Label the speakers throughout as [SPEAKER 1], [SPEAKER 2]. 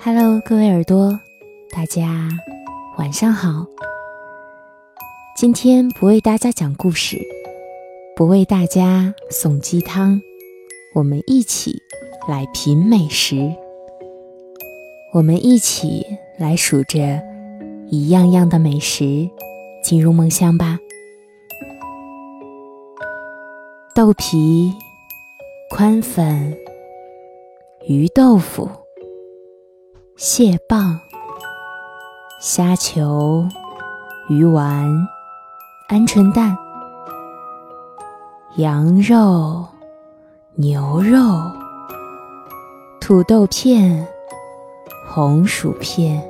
[SPEAKER 1] Hello，各位耳朵，大家晚上好。今天不为大家讲故事，不为大家送鸡汤，我们一起来品美食。我们一起来数着一样样的美食，进入梦乡吧。豆皮、宽粉、鱼豆腐、蟹棒、虾球、鱼丸、鹌鹑蛋、羊肉、牛肉、土豆片。红薯片、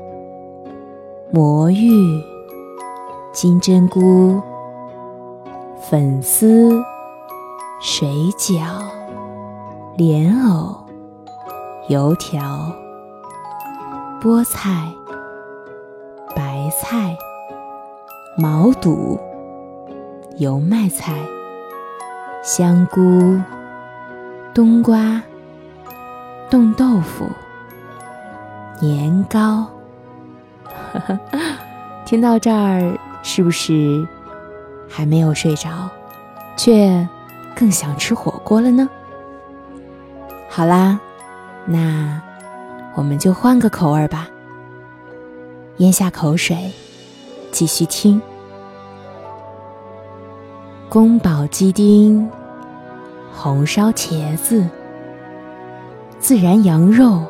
[SPEAKER 1] 魔芋、金针菇、粉丝、水饺、莲藕、油条、菠菜、白菜、毛肚、油麦菜、香菇、冬瓜、冻豆腐。年糕，听到这儿是不是还没有睡着，却更想吃火锅了呢？好啦，那我们就换个口味吧。咽下口水，继续听。宫保鸡丁、红烧茄子、孜然羊肉。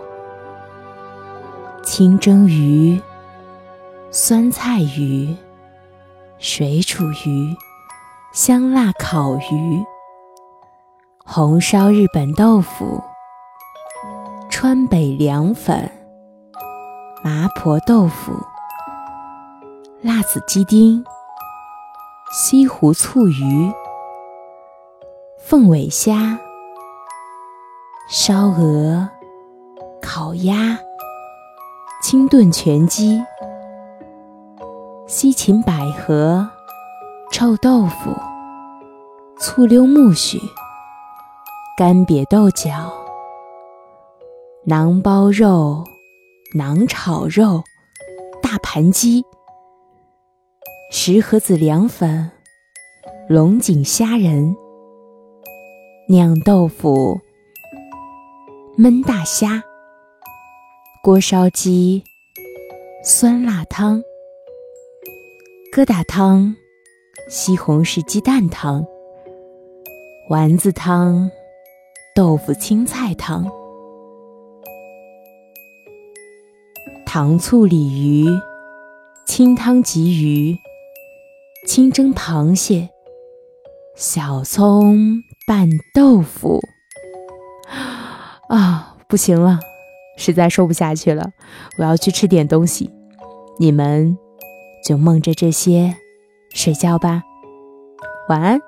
[SPEAKER 1] 清蒸鱼、酸菜鱼、水煮鱼、香辣烤鱼、红烧日本豆腐、川北凉粉、麻婆豆腐、辣子鸡丁、西湖醋鱼、凤尾虾、烧鹅、烤鸭。清炖全鸡、西芹百合、臭豆腐、醋溜木须、干瘪豆角、馕包肉、馕炒肉、大盘鸡、石河子凉粉、龙井虾仁、酿豆腐、焖大虾。锅烧鸡、酸辣汤、疙瘩汤、西红柿鸡蛋汤、丸子汤、豆腐青菜汤、糖醋鲤鱼、清汤鲫鱼、清蒸螃蟹、小葱拌豆腐。啊，不行了！实在说不下去了，我要去吃点东西。你们就梦着这些睡觉吧，晚安。